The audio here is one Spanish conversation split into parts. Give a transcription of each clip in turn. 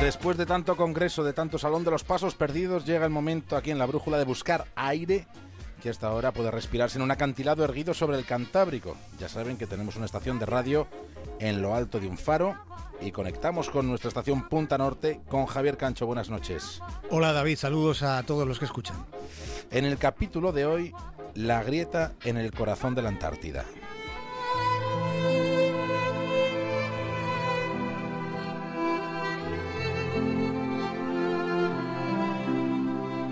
Después de tanto congreso, de tanto salón de los pasos perdidos, llega el momento aquí en la brújula de buscar aire que hasta ahora puede respirarse en un acantilado erguido sobre el Cantábrico. Ya saben que tenemos una estación de radio en lo alto de un faro y conectamos con nuestra estación Punta Norte con Javier Cancho. Buenas noches. Hola David, saludos a todos los que escuchan. En el capítulo de hoy, la grieta en el corazón de la Antártida.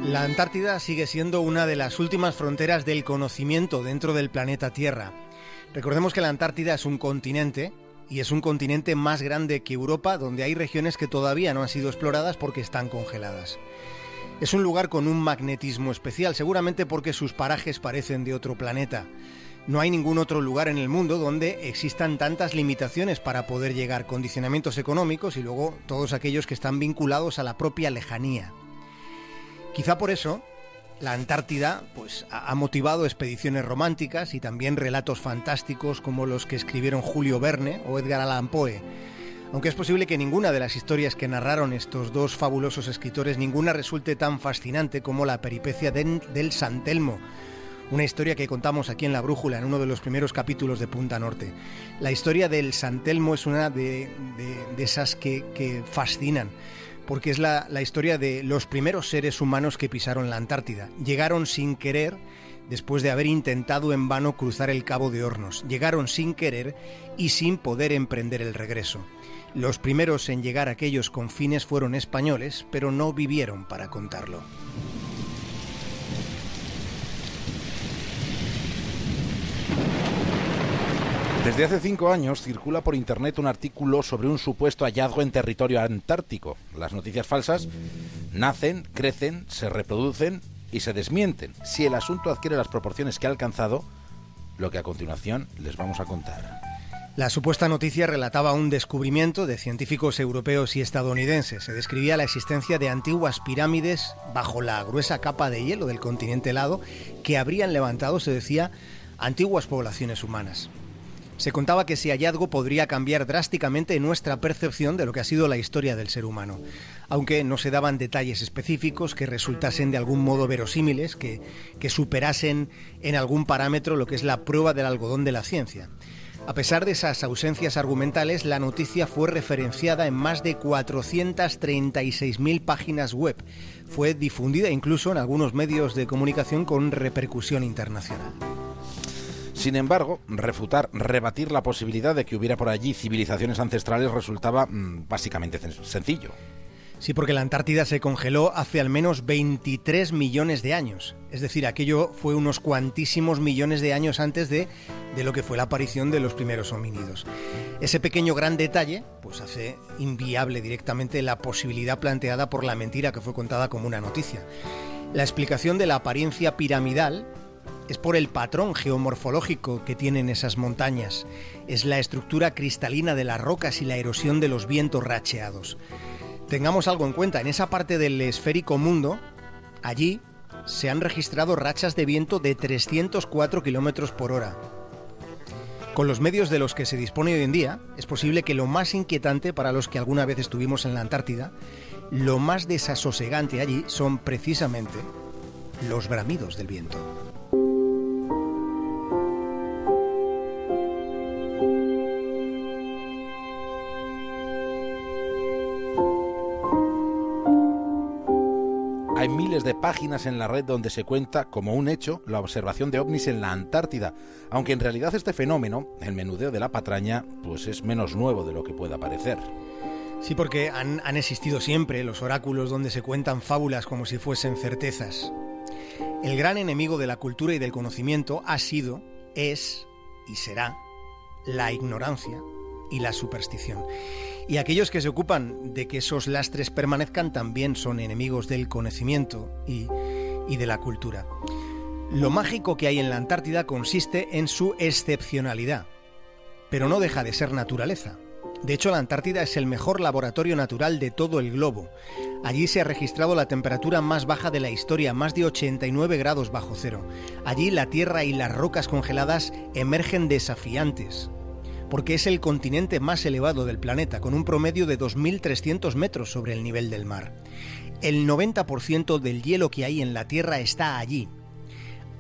La Antártida sigue siendo una de las últimas fronteras del conocimiento dentro del planeta Tierra. Recordemos que la Antártida es un continente y es un continente más grande que Europa donde hay regiones que todavía no han sido exploradas porque están congeladas. Es un lugar con un magnetismo especial, seguramente porque sus parajes parecen de otro planeta. No hay ningún otro lugar en el mundo donde existan tantas limitaciones para poder llegar, condicionamientos económicos y luego todos aquellos que están vinculados a la propia lejanía. Quizá por eso la Antártida pues, ha motivado expediciones románticas y también relatos fantásticos como los que escribieron Julio Verne o Edgar Allan Poe. Aunque es posible que ninguna de las historias que narraron estos dos fabulosos escritores, ninguna resulte tan fascinante como la peripecia del San Telmo, una historia que contamos aquí en La Brújula, en uno de los primeros capítulos de Punta Norte. La historia del San Telmo es una de, esas que, que fascinan porque es la, historia de los primeros seres humanos que pisaron la Antártida. Llegaron sin querer después de haber intentado en vano cruzar el Cabo de Hornos. Llegaron sin querer y sin poder emprender el regreso. Los primeros en llegar a aquellos confines fueron españoles, pero no vivieron para contarlo. Desde hace cinco años circula por Internet un artículo sobre un supuesto hallazgo en territorio antártico. Las noticias falsas nacen, crecen, se reproducen y se desmienten. Si el asunto adquiere las proporciones que ha alcanzado, lo que a continuación les vamos a contar. La supuesta noticia relataba un descubrimiento de científicos europeos y estadounidenses. Se describía la existencia de antiguas pirámides bajo la gruesa capa de hielo del continente helado que habrían levantado, se decía, antiguas poblaciones humanas. Se contaba que ese hallazgo podría cambiar drásticamente nuestra percepción de lo que ha sido la historia del ser humano, aunque no se daban detalles específicos que resultasen de algún modo verosímiles, que, que superasen en algún parámetro lo que es la prueba del algodón de la ciencia. A pesar de esas ausencias argumentales, la noticia fue referenciada en más de 436.000 páginas web. Fue difundida incluso en algunos medios de comunicación con repercusión internacional. Sin embargo, refutar, rebatir la posibilidad de que hubiera por allí civilizaciones ancestrales resultaba mm, básicamente sencillo. Sí, porque la Antártida se congeló hace al menos 23 millones de años. Es decir, aquello fue unos cuantísimos millones de años antes de, de, lo que fue la aparición de los primeros homínidos. Ese pequeño gran detalle pues hace inviable directamente la posibilidad planteada por la mentira que fue contada como una noticia. La explicación de la apariencia piramidal es por el patrón geomorfológico que tienen esas montañas, es la estructura cristalina de las rocas y la erosión de los vientos racheados. Tengamos algo en cuenta, en esa parte del esférico mundo, allí se han registrado rachas de viento de 304 kilómetros por hora. Con los medios de los que se dispone hoy en día, es posible que lo más inquietante para los que alguna vez estuvimos en la Antártida, lo más desasosegante allí son precisamente los bramidos del viento. Hay miles de páginas en la red donde se cuenta como un hecho la observación de ovnis en la Antártida, aunque en realidad este fenómeno, el menudeo de la patraña, pues es menos nuevo de lo que pueda parecer. Sí, porque han, han existido siempre los oráculos donde se cuentan fábulas como si fuesen certezas. El gran enemigo de la cultura y del conocimiento ha sido, es y será la ignorancia y la superstición. Y aquellos que se ocupan de que esos lastres permanezcan también son enemigos del conocimiento y, de la cultura. Lo mágico que hay en la Antártida consiste en su excepcionalidad, pero no deja de ser naturaleza. De hecho, la Antártida es el mejor laboratorio natural de todo el globo. Allí se ha registrado la temperatura más baja de la historia, más de 89 grados bajo cero. Allí la tierra y las rocas congeladas emergen desafiantes. Porque es el continente más elevado del planeta, con un promedio de 2.300 metros sobre el nivel del mar. El 90% del hielo que hay en la Tierra está allí.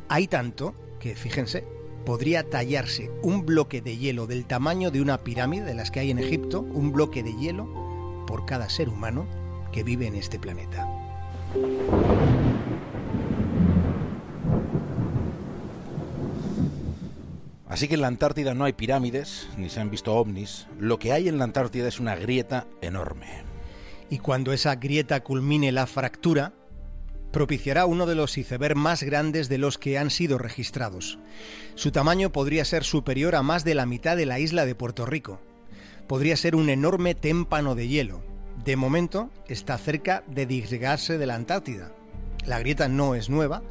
Hay tanto que, fíjense, podría tallarse un bloque de hielo del tamaño de una pirámide de las que hay en Egipto, un bloque de hielo por cada ser humano que vive en este planeta. Así que en la Antártida no hay pirámides, ni se han visto ovnis. Lo que hay en la Antártida es una grieta enorme. Y cuando esa grieta culmine la fractura, propiciará uno de los icebergs más grandes de los que han sido registrados. Su tamaño podría ser superior a más de la mitad de la isla de Puerto Rico. Podría ser un enorme témpano de hielo. De momento está cerca de disgregarse de la Antártida. La grieta no es nueva,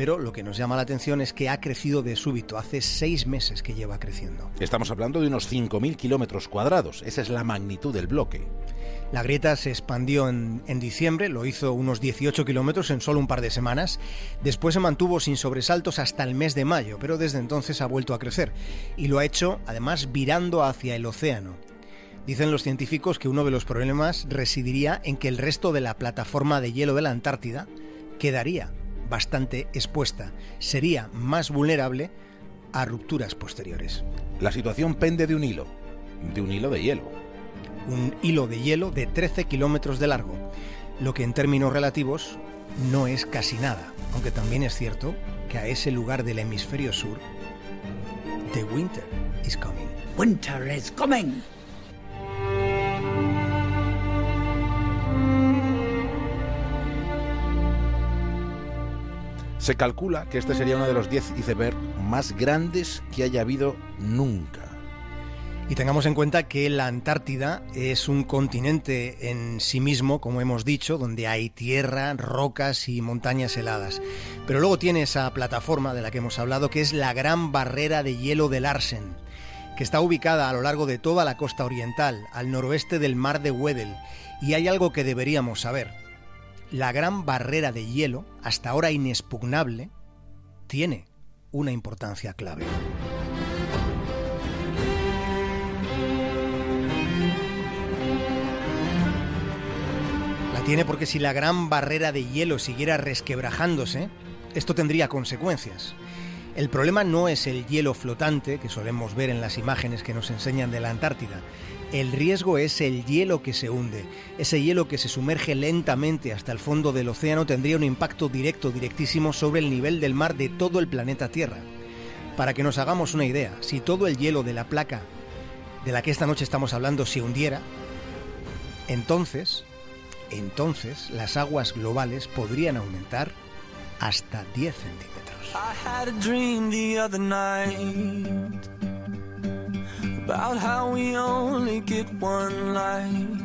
pero lo que nos llama la atención es que ha crecido de súbito. Hace seis meses que lleva creciendo. Estamos hablando de unos 5.000 kilómetros cuadrados. Esa es la magnitud del bloque. La grieta se expandió en, en, diciembre, lo hizo unos 18 kilómetros en solo un par de semanas. Después se mantuvo sin sobresaltos hasta el mes de mayo, pero desde entonces ha vuelto a crecer. Y lo ha hecho, además, virando hacia el océano. Dicen los científicos que uno de los problemas residiría en que el resto de la plataforma de hielo de la Antártida quedaría bastante expuesta. Sería más vulnerable a rupturas posteriores. La situación pende de un hilo, de un hilo de hielo un hilo de hielo de 13 kilómetros de largo, lo que en términos relativos no es casi nada, aunque también es cierto que a ese lugar del hemisferio sur, the winter is coming. Winter is coming. Se calcula que este sería uno de los 10 icebergs más grandes que haya habido nunca. Y tengamos en cuenta que la Antártida es un continente en sí mismo, como hemos dicho, donde hay tierra, rocas y montañas heladas. Pero luego tiene esa plataforma de la que hemos hablado, que es la Gran Barrera de Hielo de Larsen, que está ubicada a lo largo de toda la costa oriental, al noroeste del mar de Weddell. Y hay algo que deberíamos saber. La Gran Barrera de Hielo, hasta ahora inexpugnable, tiene una importancia clave. tiene porque si la gran barrera de hielo siguiera resquebrajándose, esto tendría consecuencias. El problema no es el hielo flotante que solemos ver en las imágenes que nos enseñan de la Antártida. El riesgo es el hielo que se hunde. Ese hielo que se sumerge lentamente hasta el fondo del océano tendría un impacto directo, directísimo sobre el nivel del mar de todo el planeta Tierra. Para que nos hagamos una idea, si todo el hielo de la placa de la que esta noche estamos hablando se hundiera, entonces entonces las aguas globales podrían aumentar hasta 10 centímetros. I had a dream the other night about how we only get one life.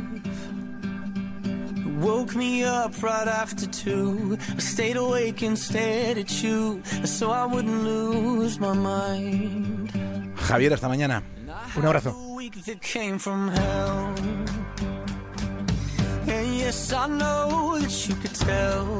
It woke me up right after two. I stayed awake and stared at you so I wouldn't lose my mind. Javier, hasta mañana. Un abrazo. yes, I know that you could tell